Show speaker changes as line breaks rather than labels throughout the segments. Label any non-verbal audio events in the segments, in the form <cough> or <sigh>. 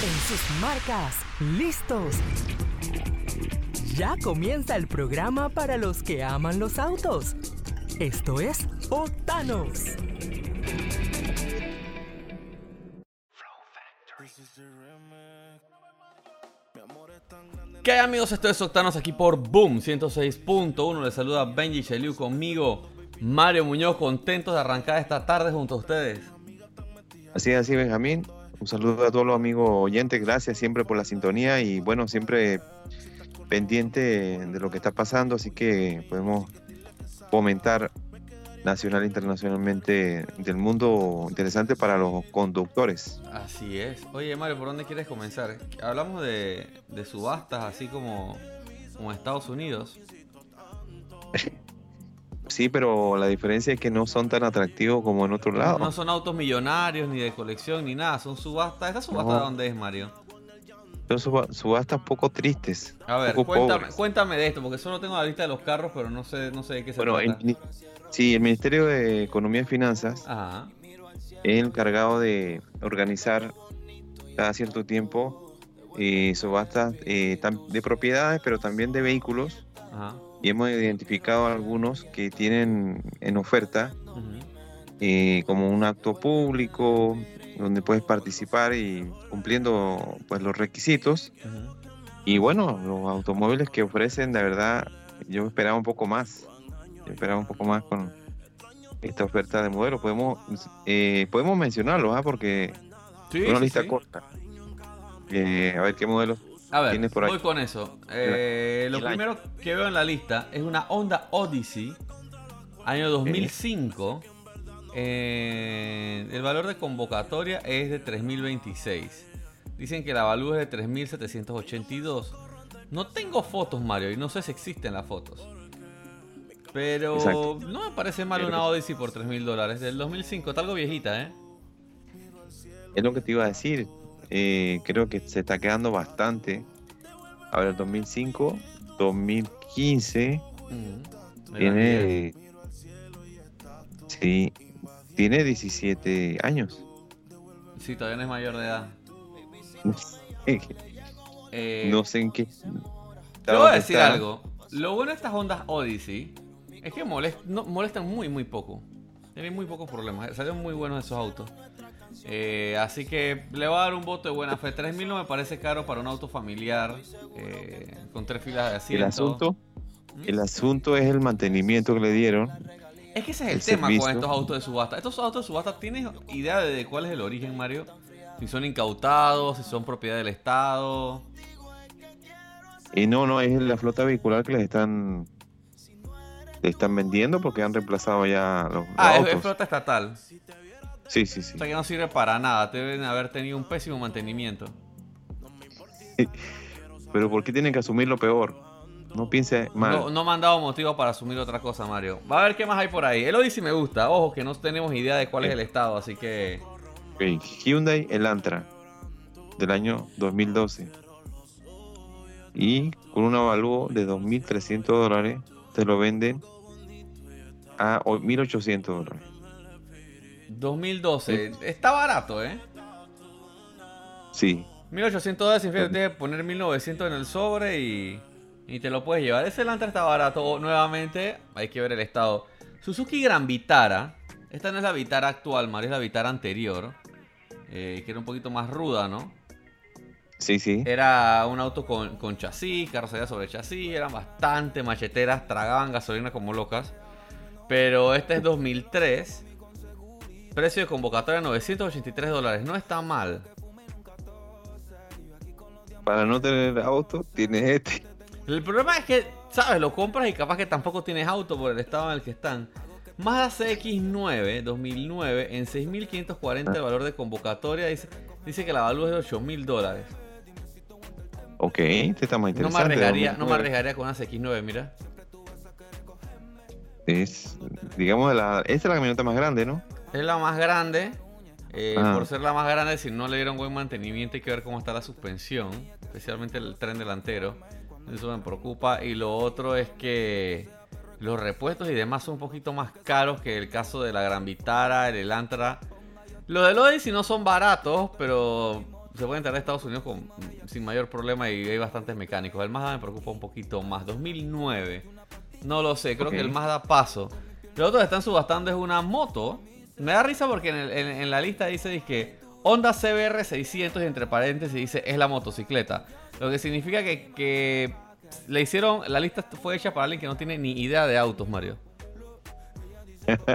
En sus marcas, listos. Ya comienza el programa para los que aman los autos. Esto es Octanos.
¿Qué hay amigos? Esto es Octanos aquí por Boom 106.1. Les saluda Benji Cheliu conmigo, Mario Muñoz, contentos de arrancar esta tarde junto a ustedes.
Así es, así Benjamín. Un saludo a todos los amigos oyentes, gracias siempre por la sintonía y bueno, siempre pendiente de lo que está pasando, así que podemos comentar nacional e internacionalmente del mundo interesante para los conductores.
Así es. Oye Mario, ¿por dónde quieres comenzar? Hablamos de, de subastas así como, como Estados Unidos.
Sí, pero la diferencia es que no son tan atractivos como en otro lado.
No son autos millonarios, ni de colección, ni nada. Son subastas. ¿Esa subasta
No.
de dónde es, Mario?
Son suba- subastas poco tristes.
A ver, cuéntame, cuéntame de esto, porque solo tengo la lista de los carros, pero no sé, no sé de qué se
Bueno, el,
trata.
mini- sí, el Ministerio de Economía y Finanzas
Ajá.
es el encargado de organizar cada cierto tiempo eh, subastas eh, de propiedades, pero también de vehículos.
Ajá.
Y hemos identificado algunos que tienen en oferta eh, como un acto público donde puedes participar y cumpliendo pues los requisitos. Y bueno, los automóviles que ofrecen, de verdad, yo esperaba un poco más. Yo esperaba un poco más con esta oferta de modelo. Podemos, eh, podemos mencionarlos, ¿ah? porque
Sí,
una
sí,
lista
sí.
corta. Eh, a ver qué modelos.
A ver,
tienes por ahí.
voy con eso. Eh, lo primero que veo en la lista es una Honda Odyssey, año 2005. Eh, el valor de convocatoria es de 3026. Dicen que la valúa es de 3782. No tengo fotos, Mario, y no sé si existen las fotos. Pero
Exacto.
no me parece mal
Pero-
una Odyssey por 3000 dólares. Del 2005, está algo viejita, ¿eh?
Es lo que te iba a decir. Eh, creo que se está quedando bastante. A ver, 2005, 2015,
Ujú.
tiene. Sí, tiene 17 años.
Sí, todavía no es mayor de edad. <laughs> Eh,
no sé en qué.
Te voy a decir
está.
algo. Lo bueno de estas Hondas Odyssey es que molest- no- molestan muy, muy poco. Tienen muy pocos problemas. Salieron muy buenos esos autos. Eh, así que le voy a dar un voto de buena fe. 3000 no me parece caro para un auto familiar. eh, con tres filas de asiento.
El asunto,
¿Mm?
el asunto es el mantenimiento que le dieron.
Es que ese es el,
el
tema con estos autos de subasta. Estos autos de subasta, ¿tienes idea de cuál es el origen, Mario? Si son incautados, si son propiedad del Estado.
Y no, no, es la flota vehicular que les están le están vendiendo porque han reemplazado ya los,
Ah,
autos.
es flota estatal.
Sí, sí, sí.
O sea que no sirve para nada. Deben haber tenido un pésimo mantenimiento.
Pero ¿por qué tienen que asumir lo peor? No piense mal.
No, no me han dado motivo para asumir otra cosa, Mario. Va a ver qué más hay por ahí. El Odyssey me gusta. Ojo, que no tenemos idea de cuál es el estado, así que.
Ok, Hyundai Elantra del año 2012 y con un avalúo de 2.300 dólares te lo venden a o- 1.800 dólares.
2012. Está barato, ¿eh?
Sí,
1800 dólares tienes que poner 1900 en el sobre y, y te lo puedes llevar. Ese Elantra está barato. O, nuevamente, hay que ver el estado. Suzuki Gran Vitara. Esta no es la Vitara actual, Mario, es la Vitara anterior. eh, que era un poquito más ruda, ¿no?
sí, sí.
Era un auto con, con chasis, carrocería sobre chasis, eran bastante macheteras, tragaban gasolina como locas. Pero este es 2003. Precio de convocatoria 983 dólares. No está mal.
Para no tener auto, tienes este.
El problema es que, ¿sabes? Lo compras y capaz que tampoco tienes auto por el estado en el que están. Mazda CX9 2009 en 6.540 el valor de convocatoria. Dice, dice que la valúa es de 8.000 dólares.
Ok, este está más
No me,
interesante.
arriesgaría, no me
2009.
arriesgaría con una CX9, mira.
Es, digamos, la, esta es la camioneta más grande, ¿no?
Es la más grande. eh,
Ah.
Por ser la más grande, si no le dieron buen mantenimiento, hay que ver cómo está la suspensión. Especialmente el tren delantero. Eso me preocupa. Y lo otro es que los repuestos y demás son un poquito más caros que el caso de la Gran Vitara, el Elantra. Los del Odyssey no son baratos, pero se puede entrar a Estados Unidos con, sin mayor problema y hay bastantes mecánicos. El Mazda me preocupa un poquito más. 2009, no lo sé, creo que el Mazda paso. Lo otro que están subastando es una moto. Me da risa porque en, la lista dice que Honda CBR 600 y entre paréntesis dice es la motocicleta. Lo que significa que, que le hicieron, la lista fue hecha para alguien que no tiene ni idea de autos, Mario.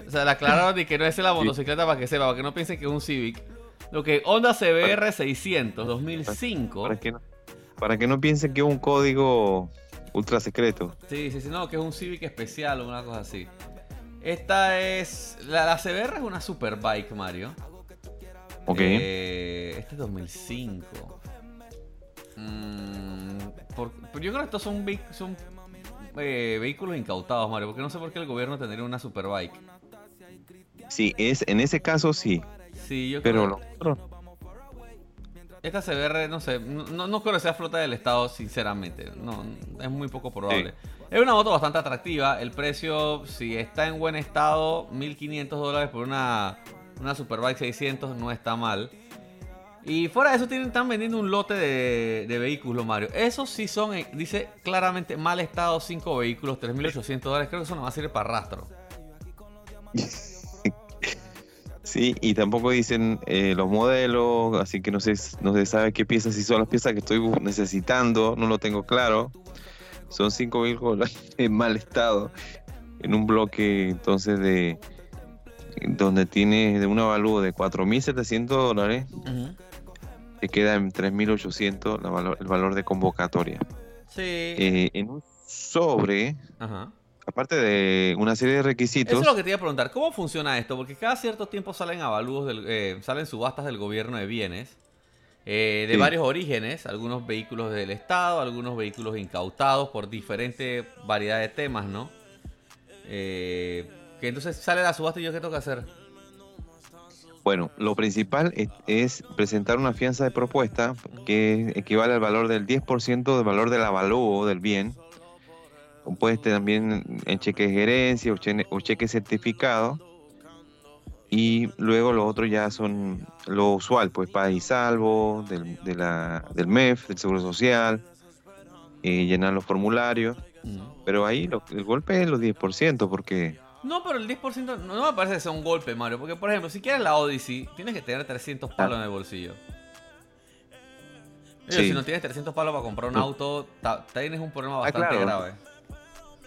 O sea, le aclararon de que no es la motocicleta para que sepa, para que no piense que es un Civic. Lo que Honda CBR 600 2005.
Para que no, para que no piensen que es un código ultra secreto.
Sí, sí, sí, no, que es un Civic especial o una cosa así. Esta es. La, CBR es una superbike, Mario.
Ok.
Eh, este es 2005. Mm, yo creo que estos son, son eh, vehículos incautados, Mario, porque no sé por qué el gobierno tendría una superbike.
Sí, es, en ese caso sí.
Sí, yo
Pero
creo. Esta CBR, no sé, no, no creo que sea flota del Estado, sinceramente. No, es muy poco probable. Es una moto bastante atractiva. El precio, si está en buen estado, 1500 dólares por una, una Superbike 600 no está mal. Y fuera de eso tienen, están vendiendo un lote de, vehículos, Mario. Esos sí son, eh, dice claramente, mal estado, 5 vehículos, 3.800 dólares. Creo que eso no va a servir para rastro. <laughs>
Sí, y tampoco dicen eh, los modelos, así que no sé, no se sabe qué piezas, si son las piezas que estoy necesitando, no lo tengo claro. Son 5 vehículos <laughs> en mal estado, en un bloque entonces de donde tiene de un avalúo de 4.700 dólares que queda en 3.800 el valor de convocatoria.
Sí.
Eh, en un sobre, aparte de una serie de requisitos.
Eso es lo que te iba a preguntar. ¿Cómo funciona esto? Porque cada cierto tiempo salen avalúos, del, eh, salen subastas del gobierno de bienes. Eh, de varios orígenes, algunos vehículos del Estado, algunos vehículos incautados por diferente variedad de temas, ¿no? que entonces sale la subasta y yo qué tengo que hacer.
Bueno, lo principal es, presentar una fianza de propuesta que equivale al valor del 10% del valor del avalúo del bien. Estar también en cheque de gerencia o, cheque, certificado. Y luego los otros ya son lo usual, pues paz y salvo, del, del MEF, del Seguro Social, eh, llenar los formularios. Pero ahí el golpe es los 10%, porque
no, pero el 10% no, me parece que sea un golpe, Mario. Porque, por ejemplo, si quieres la Odyssey, tienes que tener 300 palos en el bolsillo. Si no tienes 300 palos para comprar un auto, tienes un problema ah, bastante grave.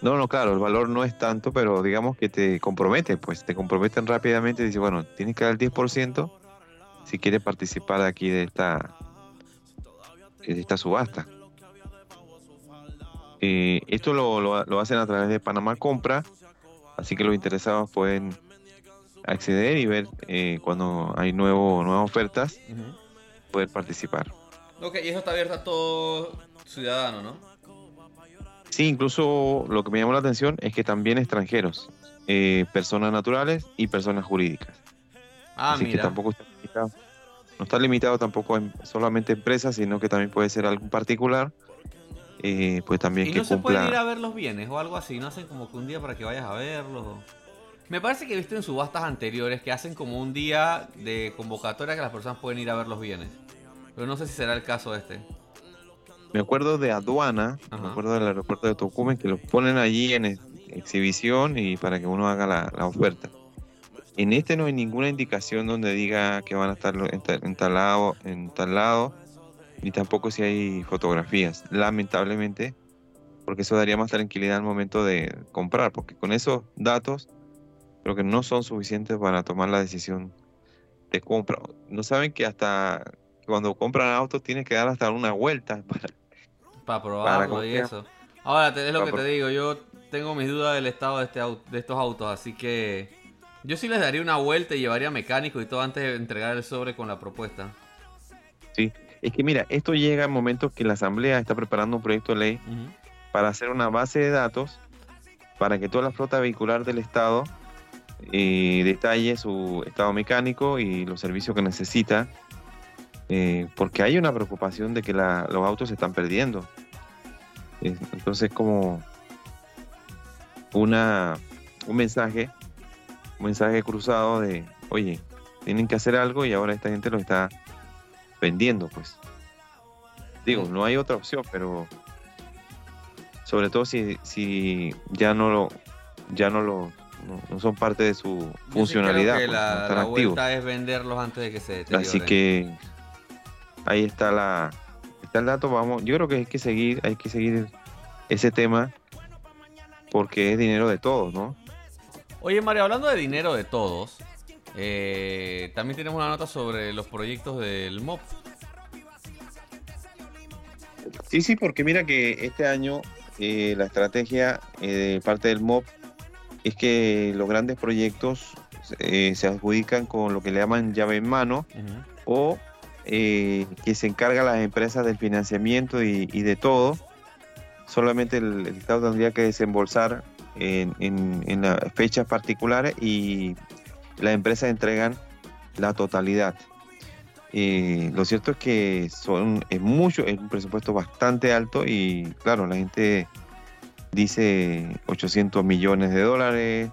No, no, claro, el valor no es tanto, pero digamos que te compromete, pues te comprometen rápidamente y dices, bueno, tienes que dar el 10% si quieres participar aquí de esta, de esta subasta. Eh, esto lo, lo, hacen a través de Panamá Compra Así que los interesados pueden acceder y ver eh, cuando hay nuevo, nuevas ofertas, poder participar.
Ok, y eso está abierto a todo ciudadano, ¿no?
Sí, incluso lo que me llamó la atención es que también extranjeros, eh, personas naturales y personas jurídicas.
Ah, Así que
tampoco está limitado. No está limitado tampoco a solamente empresas, sino que también puede ser algún particular eh, pues también
¿Y
que
no se pueden ir a ver los bienes o algo así? ¿No hacen como que un día para que vayas a verlos? Me parece que he visto en subastas anteriores que hacen como un día de convocatoria que las personas pueden ir a ver los bienes. Pero no sé si será el caso este.
Me acuerdo de aduana, me acuerdo del aeropuerto de Tocumen, que los ponen allí en exhibición y para que uno haga la, oferta. En este no hay ninguna indicación donde diga que van a estar en tal lado, en tal lado ni tampoco si hay fotografías, lamentablemente, porque eso daría más tranquilidad al momento de comprar, porque con esos datos creo que no son suficientes para tomar la decisión de compra. No saben que hasta cuando compran autos tienen que dar hasta una vuelta <laughs> para,
para probarlo y eso. Ahora, es lo que te digo, yo tengo mis dudas del estado de, este, de estos autos, así que yo sí les daría una vuelta y llevaría mecánico y todo antes de entregar el sobre con la propuesta.
Sí, es que mira, esto llega en momentos que la Asamblea está preparando un proyecto de ley para hacer una base de datos para que toda la flota vehicular del Estado eh, detalle su estado mecánico y los servicios que necesita, eh, porque hay una preocupación de que los autos se están perdiendo. entonces, como una, un mensaje, un mensaje cruzado de, oye, tienen que hacer algo y ahora esta gente lo está vendiendo, pues. Digo, no hay otra opción, pero sobre todo si, si ya no lo, ya no lo, no, son parte de su funcionalidad.
Pues, la, la vuelta es venderlos antes de que se deterioren.
Así que ahí está la, está el dato. Vamos, yo creo que hay que seguir, hay que seguir ese tema porque es dinero de todos, ¿no?
Oye, Mario, hablando de dinero de todos, eh, también tenemos una nota sobre los proyectos del MOP.
Sí, sí, porque mira que este año eh, la estrategia eh, de parte del MOP es que los grandes proyectos se adjudican con lo que le llaman llave en mano o que se encarga las empresas del financiamiento y, de todo. Solamente el, Estado tendría que desembolsar en, fechas particulares y las empresas entregan la totalidad. Eh, lo cierto es que son, es mucho, es un presupuesto bastante alto y claro, la gente dice 800 millones de dólares,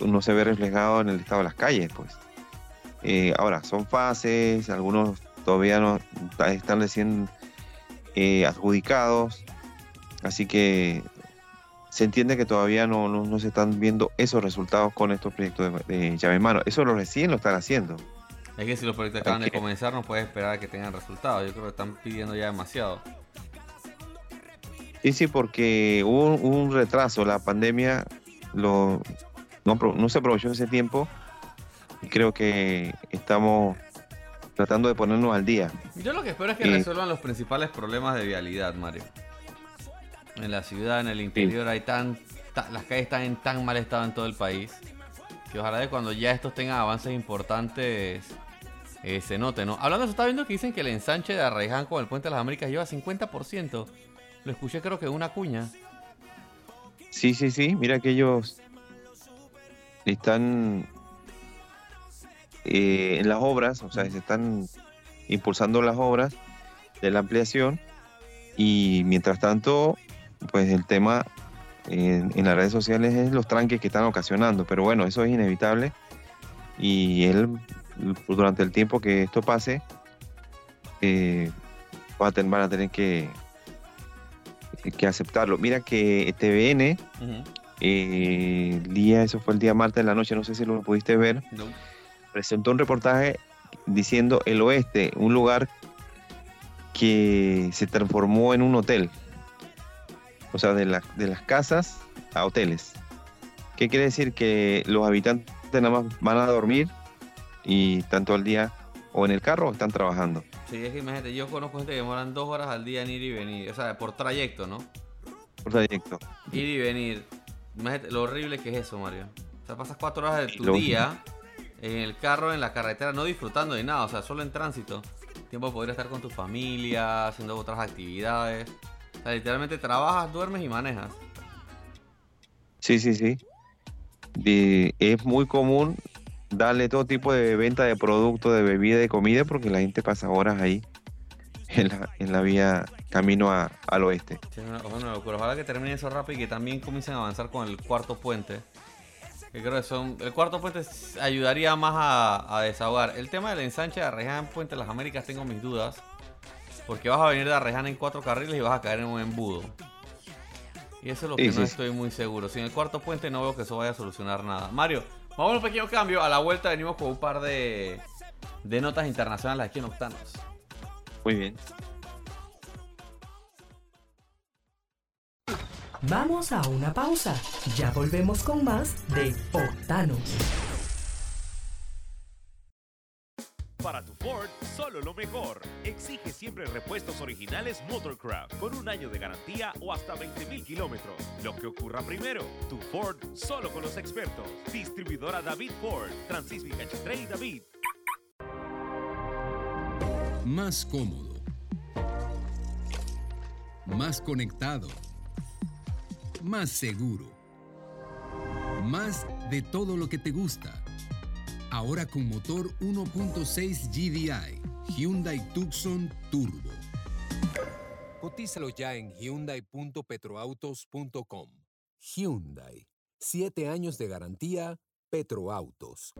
no se ve reflejado en el estado de las calles, pues. Eh, ahora, son fases, algunos todavía no están recién eh, adjudicados, así que se entiende que todavía no, no, se están viendo esos resultados con estos proyectos de, llave en mano. Eso lo recién lo están haciendo.
Es que si los proyectos acaban de comenzar, no puedes esperar a que tengan resultados. Yo creo que están pidiendo ya demasiado.
Sí, sí, porque hubo un, retraso. La pandemia lo, no, se aprovechó ese tiempo y creo que estamos tratando de ponernos al día.
Yo lo que espero es que resuelvan los principales problemas de vialidad, Mario en la ciudad, en el interior, hay tan, las calles están en tan mal estado en todo el país que ojalá de cuando ya estos tengan avances importantes eh, se note, ¿no? Hablando de eso, está viendo que dicen que el ensanche de Arraiján con el Puente de las Américas lleva 50%. Lo escuché creo que en una cuña.
Sí, sí, sí. Mira que ellos están eh, en las obras, o sea, se están impulsando las obras de la ampliación y mientras tanto pues el tema en, las redes sociales es los tranques que están ocasionando, pero bueno, eso es inevitable y él durante el tiempo que esto pase eh, va a van a tener que, que aceptarlo. Mira que TVN, eh, el día, eso fue el día martes en la noche, no sé si lo pudiste ver, presentó un reportaje diciendo el oeste, un lugar que se transformó en un hotel o sea, de, de las casas a hoteles. ¿Qué quiere decir? Que los habitantes nada más van a dormir y tanto al día o en el carro o están trabajando.
Sí, es que imagínate, yo conozco gente que demoran dos horas al día en ir y venir, o sea, por trayecto, ¿no?
Por trayecto.
Ir y venir. Imagínate lo horrible que es eso, Mario. O sea, pasas cuatro horas de tu día en el carro, en la carretera, no disfrutando de nada, o sea, solo en tránsito. Tiempo de poder estar con tu familia, haciendo otras actividades. O sea, literalmente trabajas, duermes y manejas.
Sí, sí, sí. es muy común darle todo tipo de venta de productos, de bebida, de comida, porque la gente pasa horas ahí en la, en la vía camino al oeste.
Sí, una, locura. Ojalá que termine eso rápido y que también comiencen a avanzar con el cuarto puente. Que creo que son. El cuarto puente ayudaría más a, desahogar. El tema del ensanche de Arreján Puente de las Américas tengo mis dudas. Porque vas a venir de Arrejana en cuatro carriles y vas a caer en un embudo. Y eso es lo que no estoy muy seguro. Sin el cuarto puente no veo que eso vaya a solucionar nada. Mario, vamos a un pequeño cambio. A la vuelta venimos con un par de, de notas internacionales aquí en Octanos.
Muy bien.
Vamos a una pausa. Ya volvemos con más de Octanos.
Para tu Ford, solo lo mejor. Exige siempre repuestos originales Motorcraft con un año de garantía o hasta 20.000 kilómetros. Lo que ocurra primero, tu Ford solo con los expertos. Distribuidora David Ford, Francisco y David.
Más cómodo. Más conectado. Más seguro. Más de todo lo que te gusta. Ahora con motor 1.6 GDI, Hyundai Tucson Turbo.
Cotízalo ya en hyundai.petroautos.com. Hyundai. Siete años de garantía. Petroautos.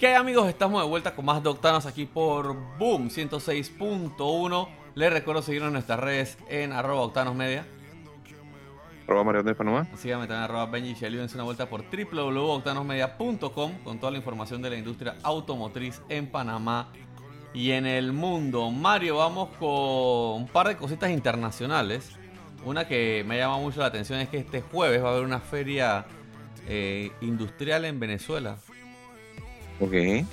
¿Qué amigos? Estamos de vuelta con más Doctanos aquí por Boom 106.1. Les recuerdo seguirnos en nuestras redes en arroba Octanos Media.
Arroba Mario Andrés Panamá.
Síganme también en arroba Benji Shelly. Dense una vuelta por www.octanosmedia.com con toda la información de la industria automotriz en Panamá y en el mundo. Mario, vamos con un par de cositas internacionales. Una que me llama mucho la atención es que este jueves va a haber una feria eh, industrial en Venezuela.
Ok.
Y,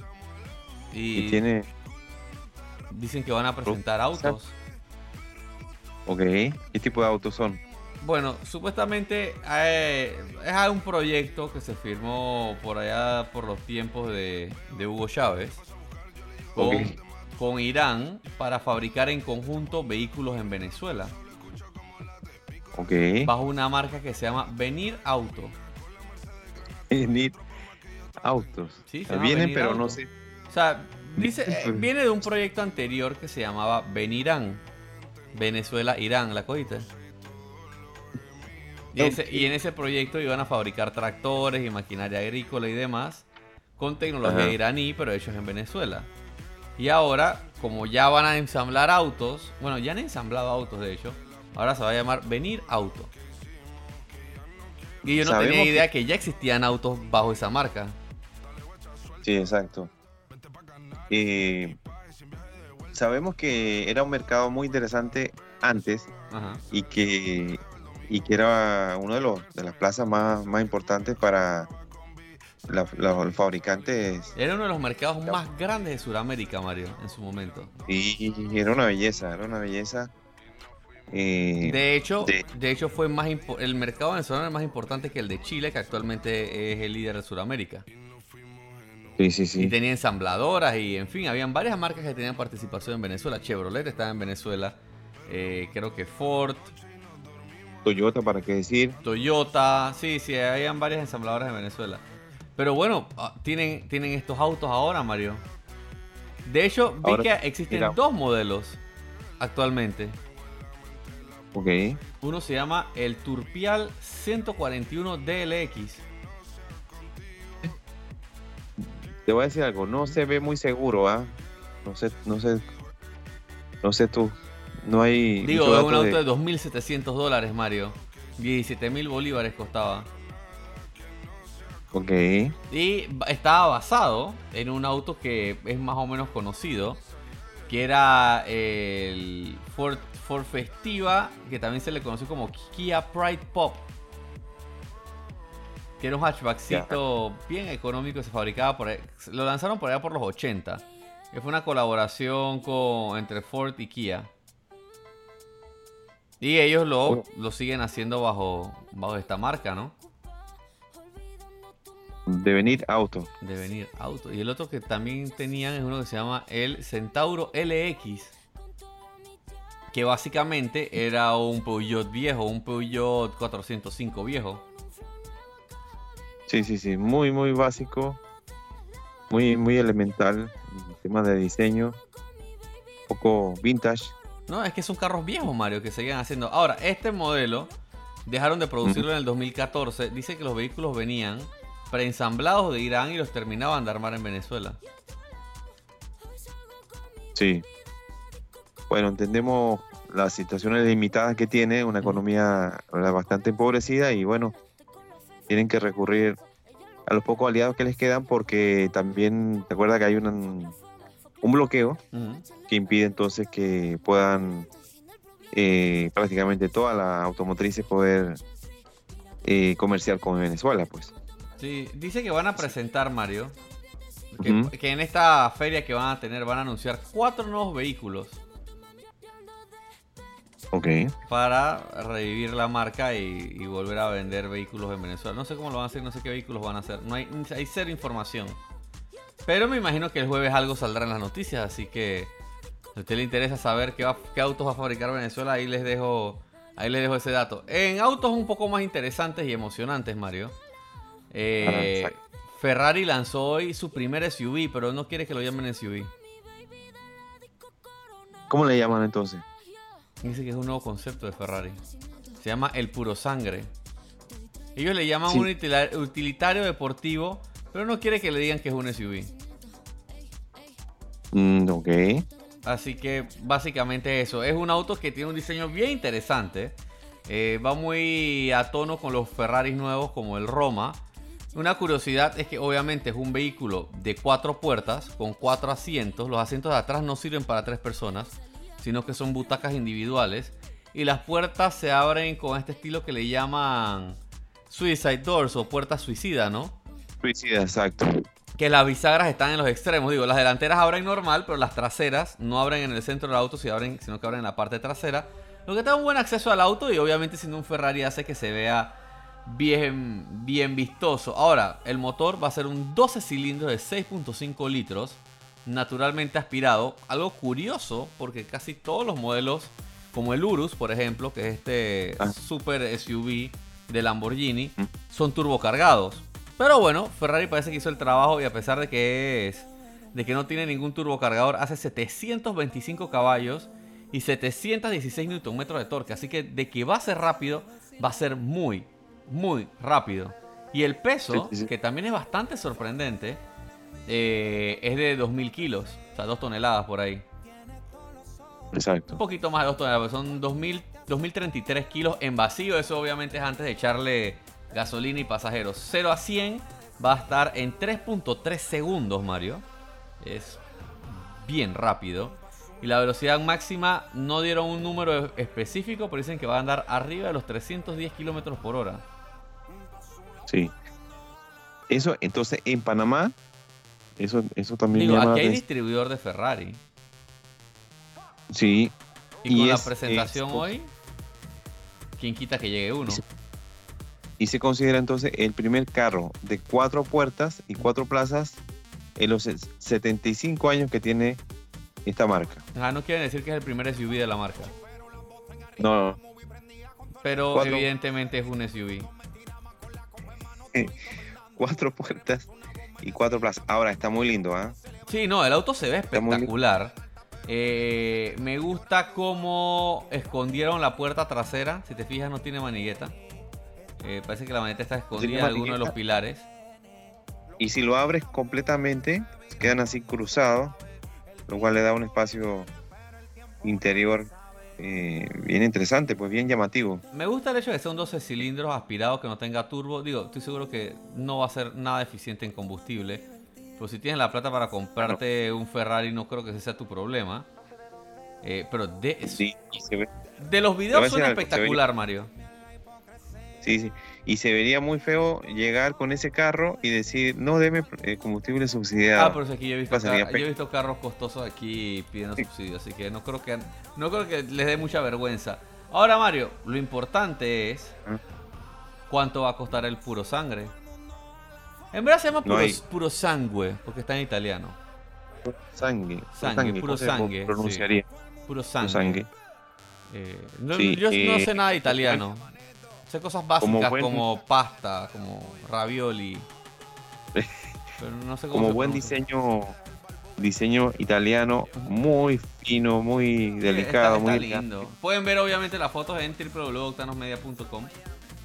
Y tiene.
dicen que van a presentar autos.
Ok. ¿Qué tipo de autos son?
Bueno, supuestamente eh, es un proyecto que se firmó por allá por los tiempos de, de Hugo Chávez con, con Irán para fabricar en conjunto vehículos en Venezuela
Ok.
bajo una marca que se llama Venir Auto. <laughs>
Need autos.
Sí, se
Vienen, pero
Auto.
no sé.
O sea, dice, <laughs> eh, viene de un proyecto anterior que se llamaba Venirán. Venezuela, Irán, ¿la cogiste? Y, ese- y en ese proyecto iban a fabricar tractores y maquinaria agrícola y demás con tecnología
Ajá.
iraní, pero hechos en Venezuela. Y ahora, como ya van a ensamblar autos, bueno, ya han ensamblado autos de hecho, ahora se va a llamar Venir Auto. Y yo no
Sabemos
tenía
que-
idea que ya existían autos bajo esa marca.
Sí, exacto. Eh, sabemos que era un mercado muy interesante antes
Ajá.
y que, y que era uno de, los, de las plazas más, más importantes para la- la- los fabricantes.
Era uno de los mercados más grandes de Sudamérica, Mario, en su momento.
Y, era una belleza, era una belleza. Eh,
De hecho,
de-
de hecho fue más el mercado venezolano es más importante que el de Chile, que actualmente es el líder de Sudamérica.
Sí, sí, sí.
Y tenía ensambladoras y, en fin, habían varias marcas que tenían participación en Venezuela. Chevrolet estaba en Venezuela, eh, creo que Ford,
Toyota, para qué decir.
Toyota, sí, sí, habían varias ensambladoras en Venezuela. Pero bueno, ah, tienen, tienen estos autos ahora, Mario. De hecho, vi
Ahora,
que existen
mira.
dos modelos actualmente.
Ok.
Uno se llama el Turpial 141 DLX.
Te voy a decir algo, no se ve muy seguro, ¿ah? No sé, no sé, no sé tú. No hay.
Digo, un auto
de-
de 2.700 dólares, Mario. 17.000 bolívares costaba.
Ok.
Y ba- estaba basado en un auto que es más o menos conocido, que era el Ford, Ford Festiva, que también se le conoció como Kia Pride Pop. Que era un hatchbackcito bien económico, se fabricaba por ahí- Lo lanzaron por allá por los 80. Que fue una colaboración con, entre Ford y Kia. Y ellos lo, lo siguen haciendo bajo, bajo esta marca, ¿no?
De venir auto.
de venir auto. Y el otro que también tenían es uno que se llama el Centauro LX. Que básicamente era un Peugeot viejo, un Peugeot 405 viejo.
Sí, sí, sí. Muy, muy básico. Muy, muy elemental. En tema de diseño. Un poco vintage.
No, es que son carros viejos, Mario, que seguían haciendo. Ahora, este modelo dejaron de producirlo en el 2014. Dice que los vehículos venían preensamblados de Irán y los terminaban de armar en Venezuela.
Sí. Bueno, entendemos las situaciones limitadas que tiene, una economía bastante empobrecida y bueno, tienen que recurrir a los pocos aliados que les quedan porque también, ¿te acuerdas que hay un, un bloqueo que impide entonces que puedan eh, prácticamente todas las automotrices poder eh, comerciar con Venezuela, pues.
Sí, dice que van a presentar, Mario, que en esta feria que van a tener van a anunciar cuatro nuevos vehículos
Ok.
para revivir la marca y, y volver a vender vehículos en Venezuela. No sé cómo lo van a hacer, no sé qué vehículos van a hacer. No hay, hay cero información. Pero me imagino que el jueves algo saldrá en las noticias, así que si a usted le interesa saber qué, va- qué autos va a fabricar Venezuela, ahí les dejo ahí les dejo ese dato. En autos un poco más interesantes y emocionantes, Mario. eh,
Ah, exacto.
Ferrari lanzó hoy su primer SUV, pero no quiere que lo llamen SUV.
¿Cómo le llaman entonces?
Dice que es un nuevo concepto de Ferrari. Se llama el puro sangre. Ellos le llaman
Sí.
un utilitario deportivo, pero no quiere que le digan que es un SUV.
Mm, ok.
Así que básicamente eso. Es un auto que tiene un diseño bien interesante. Eh, va muy a tono con los Ferraris nuevos como el Roma. Una curiosidad es que obviamente es un vehículo de cuatro puertas con cuatro asientos. Los asientos de atrás no sirven para tres personas, sino que son butacas individuales. Y las puertas se abren con este estilo que le llaman Suicide Doors o puertas suicida, ¿no?
Suicida, exacto.
Que las bisagras están en los extremos. Digo, las delanteras abren normal, pero las traseras no abren en el centro del auto, sino que abren en la parte trasera. Lo que da un buen acceso al auto y obviamente siendo un Ferrari hace que se vea bien, bien vistoso. Ahora, el motor va a ser un 12 cilindros de 6.5 litros, naturalmente aspirado. Algo curioso porque casi todos los modelos, como el Urus, por ejemplo, que es este
Ah.
super SUV de Lamborghini,
Mm.
son turbocargados. Pero bueno, Ferrari parece que hizo el trabajo y a pesar de que es de que no tiene ningún turbocargador, hace 725 caballos y 716 Nm de torque. Así que de que va a ser rápido, va a ser muy, muy rápido. Y el peso,
Sí, sí, sí.
que también es bastante sorprendente, eh, es de 2000 kilos, o sea, 2 toneladas por ahí. Un
Exacto.
poquito más de 2 toneladas, son 2000, 2033 kilos en vacío. Eso obviamente es antes de echarle gasolina y pasajeros. 0 a 100 va a estar en 3.3 segundos, Mario. Es bien rápido. Y la velocidad máxima no dieron un número específico, pero dicen que va a andar arriba de los 310 kilómetros por hora.
Sí. Eso, entonces, en Panamá, eso, eso también
Digo,
llama
aquí hay distribuidor de Ferrari.
Sí,
Y,
Y
con la
es-
presentación
es-
hoy, ¿quién quita que llegue uno?
Y se- considera entonces el primer carro de cuatro puertas y cuatro plazas en los 75 años que tiene esta marca.
Ah, no quiere decir que es el primer SUV de la marca.
No, no,
Pero
Cuatro.
evidentemente es un SUV. <laughs>
cuatro puertas y cuatro plazas. Ahora está muy lindo, ¿ah?
Sí, no, el auto se ve espectacular. Eh, me gusta cómo escondieron la puerta trasera. Si te fijas, no tiene manigueta. Eh, parece que la manigueta está escondida en alguno de los pilares.
Y si lo abres completamente, quedan así cruzados, lo cual le da un espacio interior eh, bien interesante, pues bien llamativo.
Me gusta el hecho de que sea un 12 cilindros aspirado que no tenga turbo. Digo, estoy seguro que no va a ser nada eficiente en combustible. Pero si tienes la plata para comprarte un Ferrari, no creo que ese sea tu problema. Eh, pero de,
Sí, y se ve,
de los videos suena espectacular, Mario.
sí, sí. Y se vería muy feo llegar con ese carro y decir, no, deme eh, combustible subsidiado.
Ah, pero es que aquí yo he visto, car- yo he visto carros costosos aquí pidiendo
Sí.
subsidios, así que no creo que no creo que les dé mucha vergüenza. Ahora, Mario, lo importante es cuánto va a costar el puro sangre. En verdad se llama puro, sangue, porque está en italiano.
Sangue.
Sangue, puro
¿cómo se
sangue,
Pronunciaría.
Puro
Puro
sangue. Eh, no-
Sí,
yo no
eh,
sé nada de italiano. Sé cosas básicas como,
buen-
pasta, como ravioli. <laughs> Pero no sé cómo
Como buen
pronuncia.
diseño diseño italiano, muy fino, muy delicado,
está-
muy
lindo. Pueden ver obviamente las fotos en www.octanosmedia.com.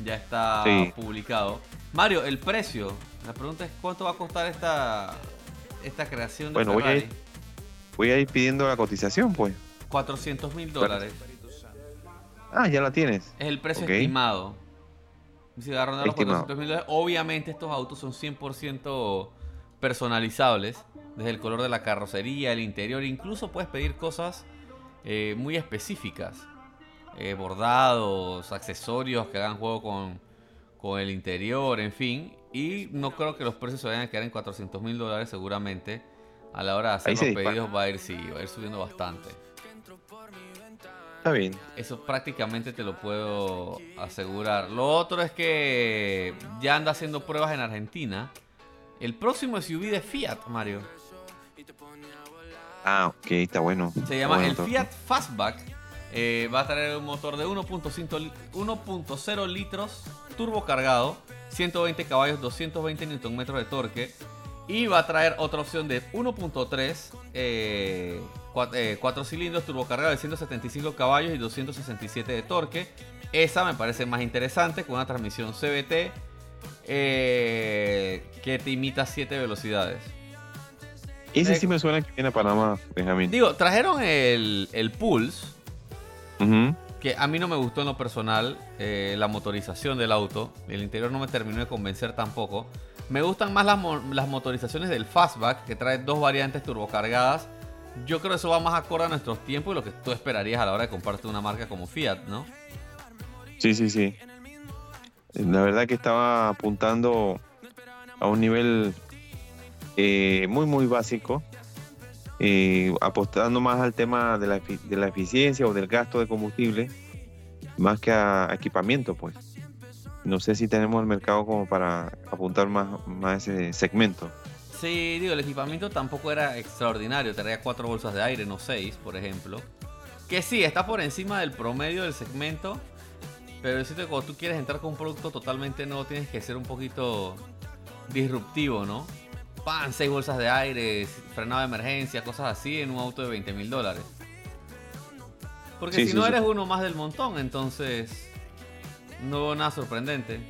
Ya está
Sí.
publicado. Mario, el precio. La pregunta es cuánto va a costar esta esta creación de
Bueno, voy a ir- Voy a ir pidiendo la cotización, pues.
400 mil dólares.
Ah, ya la tienes.
Es el precio estimado. Si va a rondar los
Estimado.
400 mil dólares. Obviamente estos autos son 100% personalizables. Desde el color de la carrocería, el interior. Incluso puedes pedir cosas eh, muy específicas. Eh, bordados, accesorios que hagan juego con, con el interior, en fin. Y no creo que los precios se vayan a quedar en 400 mil dólares seguramente. A la hora de hacer los
dispara.
pedidos va a ir, sí, va a ir subiendo bastante.
Está bien.
Eso prácticamente te lo puedo asegurar. Lo otro es que ya anda haciendo pruebas en Argentina. El próximo SUV de Fiat, Mario,
Ah, ok, está bueno.
se llama
bueno,
el Fiat Fastback. Eh, va a traer un motor de 1.5 li- 1.0 litros turbo cargado, 120 caballos, 220 Nm de torque. Y va a traer otra opción de 1.3, 4 cilindros turbo cargado de 175 caballos y 267 de torque. Esa me parece más interesante con una transmisión CVT eh, que te imita 7 velocidades.
Ese
Eh,
sí me suena que viene a Panamá, Benjamín.
Digo, trajeron el, el Pulse, que a mí no me gustó en lo personal eh, la motorización del auto. El interior no me terminó de convencer tampoco. Me gustan más las, las motorizaciones del Fastback, que trae dos variantes turbocargadas. Yo creo que eso va más acorde a nuestros tiempos y lo que tú esperarías a la hora de comprarte una marca como Fiat, ¿no?
Sí, sí, sí. La verdad que estaba apuntando a un nivel eh, muy, muy básico, eh, apostando más al tema de la, de la eficiencia o del gasto de combustible, más que a equipamiento, pues. No sé si tenemos el mercado como para apuntar más, más a ese segmento.
Sí, digo, el equipamiento tampoco era extraordinario. Traía cuatro bolsas de aire, no seis, por ejemplo. Que sí, está por encima del promedio del segmento. Pero siento que cuando tú quieres entrar con un producto totalmente nuevo, tienes que ser un poquito disruptivo, ¿no? Pan, seis bolsas de aire, frenado de emergencia, cosas así en un auto de 20 mil dólares. Porque
Sí,
si
sí,
no
sí.
eres uno más del montón, entonces no veo nada sorprendente.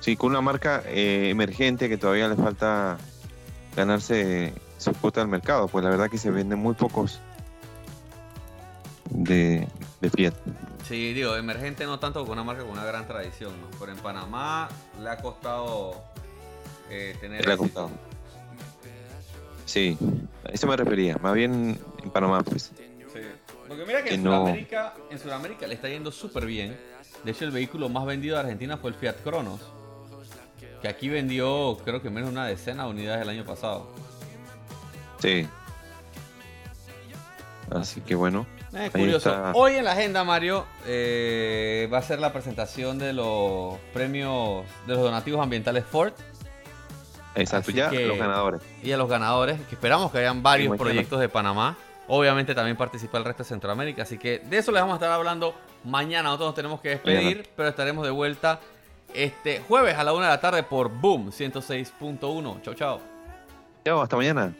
Sí, con una marca eh, emergente que todavía le falta ganarse su cuota del mercado, pues la verdad que se venden muy pocos de, de Fiat.
Sí, digo, emergente no tanto con una marca con una gran tradición, ¿no? Pero en Panamá le ha costado eh, tener.
Le ha costado. Sí, a eso me refería, más bien en Panamá, pues.
Sí. Porque mira que
Que
en
no-
Sudamérica, en Sudamérica le está yendo súper bien. De hecho, el vehículo más vendido de Argentina fue el Fiat Cronos. Que aquí vendió, creo que menos de una decena de unidades el año pasado.
Sí. Así que bueno,
Eh,
Ahí
curioso.
está.
Hoy en la agenda, Mario, eh, va a ser la presentación de los premios de los donativos ambientales Ford.
exacto,
Así
ya
que-
los ganadores.
y a los ganadores, que esperamos que hayan varios proyectos de Panamá. Obviamente también participa el resto de Centroamérica, así que de eso les vamos a estar hablando mañana. Nosotros nos tenemos que despedir,
Mañana.
pero estaremos de vuelta este jueves a la una de la tarde por Boom 106.1. Chau, chao.
Chao, hasta mañana.